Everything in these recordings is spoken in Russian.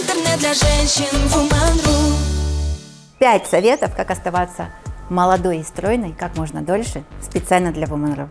Интернет для женщин Woman.ru Пять советов, как оставаться молодой и стройной как можно дольше, специально для Woman.ru.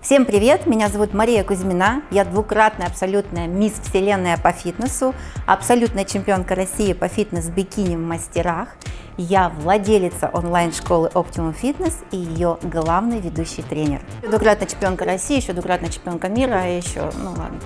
Всем привет, меня зовут Мария Кузьмина, я двукратная абсолютная мисс Вселенная по фитнесу, абсолютная чемпионка России по фитнес-бикини в мастерах – я владелица онлайн-школы Optimum Fitness и ее главный ведущий тренер. Двукратная чемпионка России, еще двукратная чемпионка мира, а еще, ну ладно.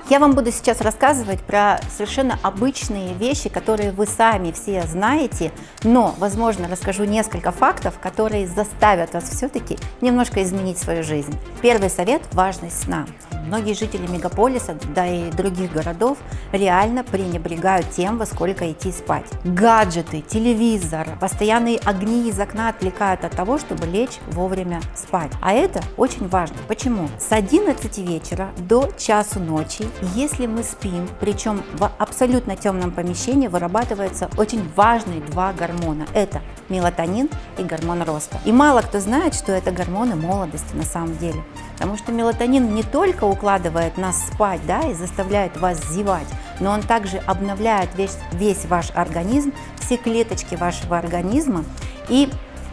Я вам буду сейчас рассказывать про совершенно обычные вещи, которые вы сами все знаете, но, возможно, расскажу несколько фактов, которые заставят вас все-таки немножко изменить свою жизнь. Первый совет – важность сна. Многие жители мегаполиса, да и других городов реально пренебрегают тем, во сколько идти спать. Гаджеты, телевизор, постоянные огни из окна отвлекают от того, чтобы лечь вовремя спать. А это очень важно. Почему? С 11 вечера до часу ночи, если мы спим, причем в абсолютно темном помещении, вырабатываются очень важные два гормона. Это мелатонин и гормон роста. И мало кто знает, что это гормоны молодости на самом деле. Потому что мелатонин не только укладывает нас спать да, и заставляет вас зевать, но он также обновляет весь, весь ваш организм, все клеточки вашего организма и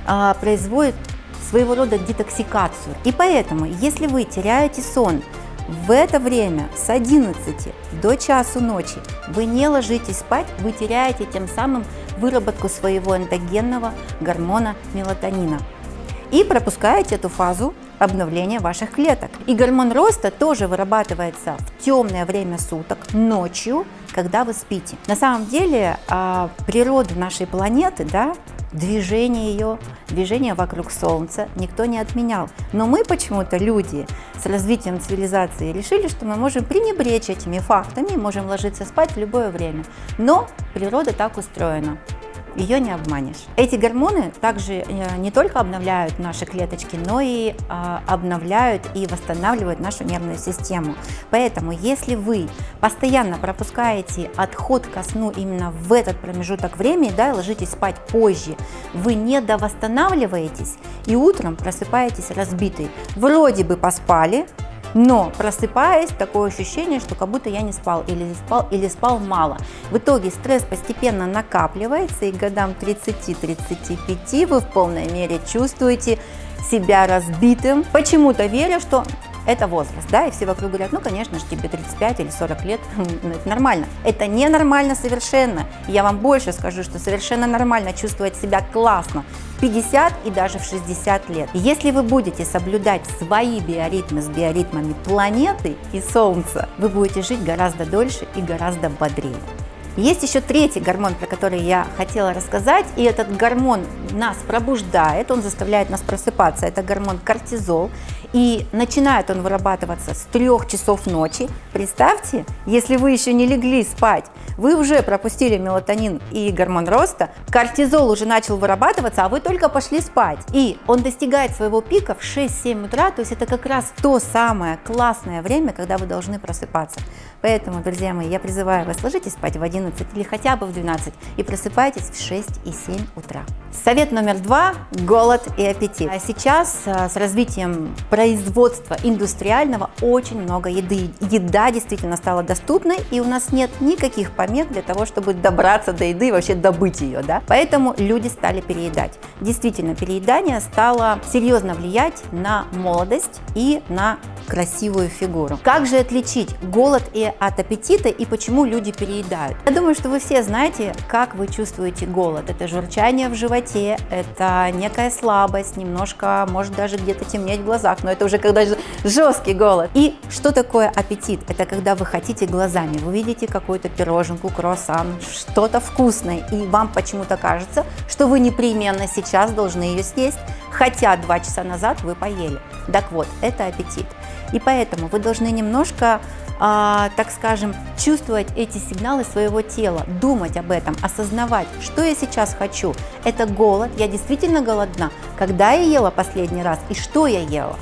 а, производит своего рода детоксикацию. И поэтому, если вы теряете сон в это время с 11 до часу ночи вы не ложитесь спать, вы теряете тем самым выработку своего эндогенного гормона мелатонина и пропускаете эту фазу обновления ваших клеток. И гормон роста тоже вырабатывается в темное время суток, ночью, когда вы спите. На самом деле а, природа нашей планеты, да, движение ее, движение вокруг Солнца никто не отменял. Но мы почему-то, люди, с развитием цивилизации решили, что мы можем пренебречь этими фактами, можем ложиться спать в любое время. Но природа так устроена ее не обманешь. Эти гормоны также э, не только обновляют наши клеточки, но и а, обновляют и восстанавливают нашу нервную систему. Поэтому, если вы постоянно пропускаете отход ко сну именно в этот промежуток времени, да, ложитесь спать позже, вы не довосстанавливаетесь и утром просыпаетесь разбитый. Вроде бы поспали, но просыпаясь, такое ощущение, что как будто я не спал или спал, или спал мало. В итоге стресс постепенно накапливается, и к годам 30-35 вы в полной мере чувствуете себя разбитым, почему-то веря, что это возраст, да, и все вокруг говорят, ну, конечно же, тебе 35 или 40 лет, ну, это нормально. Это не нормально совершенно. Я вам больше скажу, что совершенно нормально чувствовать себя классно в 50 и даже в 60 лет. Если вы будете соблюдать свои биоритмы с биоритмами планеты и Солнца, вы будете жить гораздо дольше и гораздо бодрее. Есть еще третий гормон, про который я хотела рассказать, и этот гормон нас пробуждает, он заставляет нас просыпаться, это гормон кортизол, и начинает он вырабатываться с 3 часов ночи. Представьте, если вы еще не легли спать, вы уже пропустили мелатонин и гормон роста, кортизол уже начал вырабатываться, а вы только пошли спать. И он достигает своего пика в 6-7 утра, то есть это как раз то самое классное время, когда вы должны просыпаться. Поэтому, друзья мои, я призываю вас, ложитесь спать в 11 или хотя бы в 12 и просыпайтесь в 6 и 7 утра. Совет номер два – голод и аппетит. А сейчас а, с развитием производства индустриального очень много еды. Еда действительно стала доступной, и у нас нет никаких помех для того, чтобы добраться до еды и вообще добыть ее, да. Поэтому люди стали переедать. Действительно, переедание стало серьезно влиять на молодость и на красивую фигуру. Как же отличить голод и от аппетита и почему люди переедают? Думаю, что вы все знаете, как вы чувствуете голод. Это журчание в животе, это некая слабость, немножко, может даже где-то темнеть в глазах, но это уже когда жесткий голод. И что такое аппетит? Это когда вы хотите глазами, вы видите какую-то пироженку, круассан, что-то вкусное, и вам почему-то кажется, что вы непременно сейчас должны ее съесть, хотя два часа назад вы поели. Так вот, это аппетит. И поэтому вы должны немножко а, так скажем, чувствовать эти сигналы своего тела, думать об этом, осознавать, что я сейчас хочу. Это голод, я действительно голодна. Когда я ела последний раз и что я ела?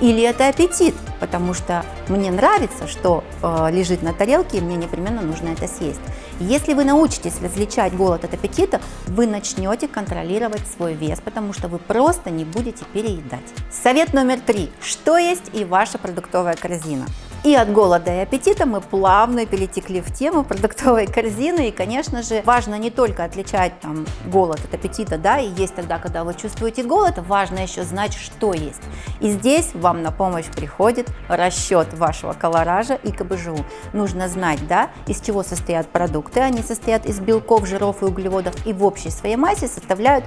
Или это аппетит, потому что мне нравится, что э, лежит на тарелке, и мне непременно нужно это съесть. Если вы научитесь различать голод от аппетита, вы начнете контролировать свой вес, потому что вы просто не будете переедать. Совет номер три. Что есть и ваша продуктовая корзина? И от голода и аппетита мы плавно перетекли в тему продуктовой корзины. И, конечно же, важно не только отличать там, голод от аппетита, да, и есть тогда, когда вы чувствуете голод, важно еще знать, что есть. И здесь вам на помощь приходит расчет вашего колоража и КБЖУ. Нужно знать, да, из чего состоят продукты. Они состоят из белков, жиров и углеводов и в общей своей массе составляют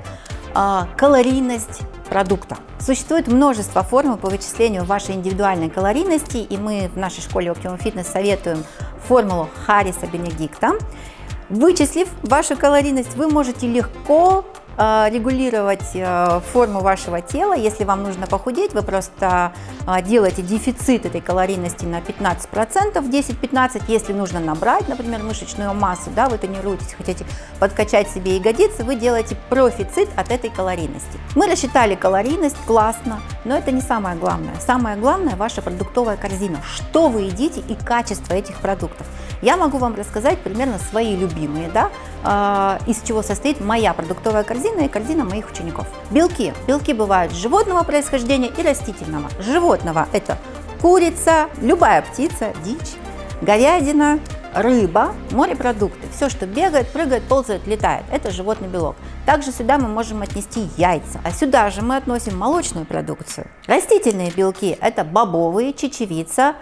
а, калорийность продукта. Существует множество формул по вычислению вашей индивидуальной калорийности, и мы в нашей школе Optimum Fitness советуем формулу Харриса Бенедикта. Вычислив вашу калорийность, вы можете легко регулировать э, форму вашего тела. Если вам нужно похудеть, вы просто э, делаете дефицит этой калорийности на 15%, 10-15%. Если нужно набрать, например, мышечную массу, да, вы тренируетесь, хотите подкачать себе ягодицы, вы делаете профицит от этой калорийности. Мы рассчитали калорийность, классно, но это не самое главное. Самое главное ваша продуктовая корзина. Что вы едите и качество этих продуктов. Я могу вам рассказать примерно свои любимые, да, из чего состоит моя продуктовая корзина корзина и корзина моих учеников. Белки. Белки бывают животного происхождения и растительного. Животного – это курица, любая птица, дичь, говядина, рыба, морепродукты. Все, что бегает, прыгает, ползает, летает. Это животный белок. Также сюда мы можем отнести яйца. А сюда же мы относим молочную продукцию. Растительные белки – это бобовые, чечевица,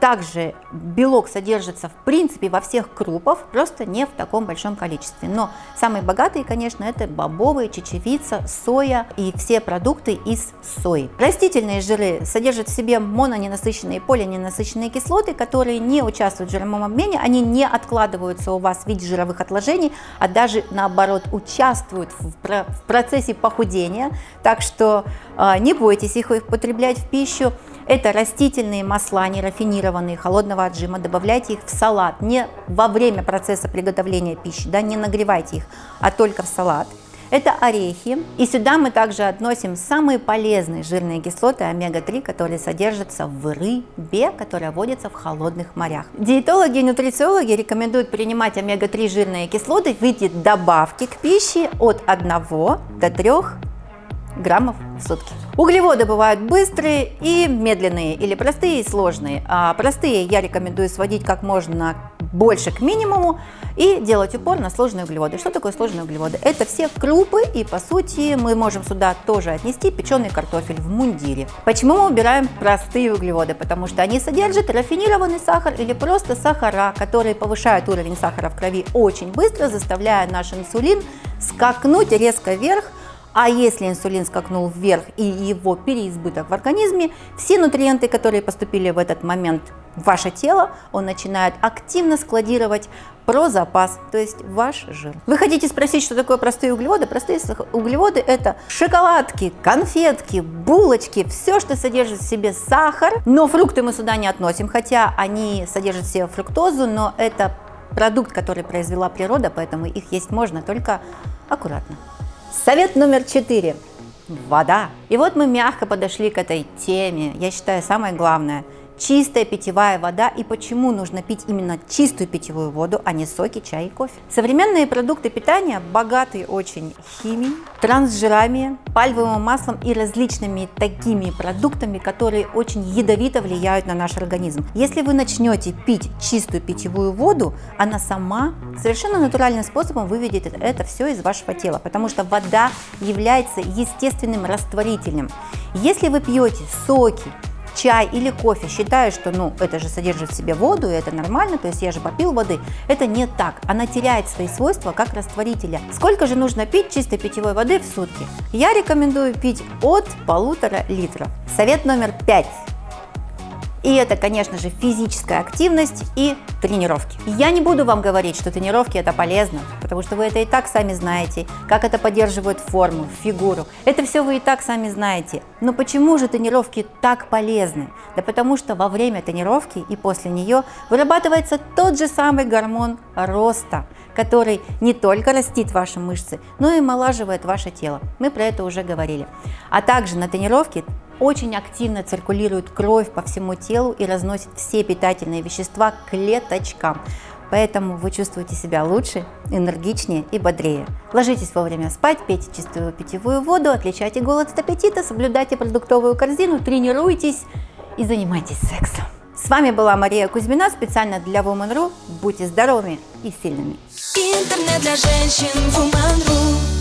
также белок содержится в принципе во всех крупах, просто не в таком большом количестве. Но самые богатые, конечно, это бобовые, чечевица, соя и все продукты из сои. Растительные жиры содержат в себе мононенасыщенные и полиненасыщенные кислоты, которые не участвуют в жировом обмене, они не откладываются у вас в виде жировых отложений, а даже наоборот участвуют в процессе похудения. Так что а, не бойтесь их употреблять в пищу. Это растительные масла, не рафинированные, холодного отжима. Добавляйте их в салат, не во время процесса приготовления пищи, да, не нагревайте их, а только в салат. Это орехи. И сюда мы также относим самые полезные жирные кислоты омега-3, которые содержатся в рыбе, которая водится в холодных морях. Диетологи и нутрициологи рекомендуют принимать омега-3 жирные кислоты в виде добавки к пище от 1 до 3 граммов в сутки. Углеводы бывают быстрые и медленные, или простые и сложные. А простые я рекомендую сводить как можно больше к минимуму и делать упор на сложные углеводы. Что такое сложные углеводы? Это все крупы и по сути мы можем сюда тоже отнести печеный картофель в мундире. Почему мы убираем простые углеводы? Потому что они содержат рафинированный сахар или просто сахара, которые повышают уровень сахара в крови очень быстро, заставляя наш инсулин скакнуть резко вверх а если инсулин скакнул вверх и его переизбыток в организме, все нутриенты, которые поступили в этот момент в ваше тело, он начинает активно складировать про запас, то есть ваш жир. Вы хотите спросить, что такое простые углеводы? Простые углеводы – это шоколадки, конфетки, булочки, все, что содержит в себе сахар, но фрукты мы сюда не относим, хотя они содержат в себе фруктозу, но это продукт, который произвела природа, поэтому их есть можно, только аккуратно. Совет номер четыре. Вода. И вот мы мягко подошли к этой теме. Я считаю, самое главное – чистая питьевая вода и почему нужно пить именно чистую питьевую воду, а не соки, чай и кофе. Современные продукты питания богаты очень химией, трансжирами, пальмовым маслом и различными такими продуктами, которые очень ядовито влияют на наш организм. Если вы начнете пить чистую питьевую воду, она сама совершенно натуральным способом выведет это все из вашего тела, потому что вода является естественным растворителем. Если вы пьете соки, чай или кофе, считая, что ну, это же содержит в себе воду, и это нормально, то есть я же попил воды, это не так. Она теряет свои свойства как растворителя. Сколько же нужно пить чистой питьевой воды в сутки? Я рекомендую пить от полутора литров. Совет номер пять. И это, конечно же, физическая активность и тренировки. Я не буду вам говорить, что тренировки это полезно, потому что вы это и так сами знаете, как это поддерживает форму, фигуру. Это все вы и так сами знаете. Но почему же тренировки так полезны? Да потому что во время тренировки и после нее вырабатывается тот же самый гормон роста, который не только растит ваши мышцы, но и омолаживает ваше тело. Мы про это уже говорили. А также на тренировке очень активно циркулирует кровь по всему телу и разносит все питательные вещества к клеточкам. Поэтому вы чувствуете себя лучше, энергичнее и бодрее. Ложитесь вовремя спать, пейте чистую питьевую воду, отличайте голод от аппетита, соблюдайте продуктовую корзину, тренируйтесь и занимайтесь сексом. С вами была Мария Кузьмина специально для Woman.ru. Будьте здоровыми и сильными. Интернет для женщин Woman.ru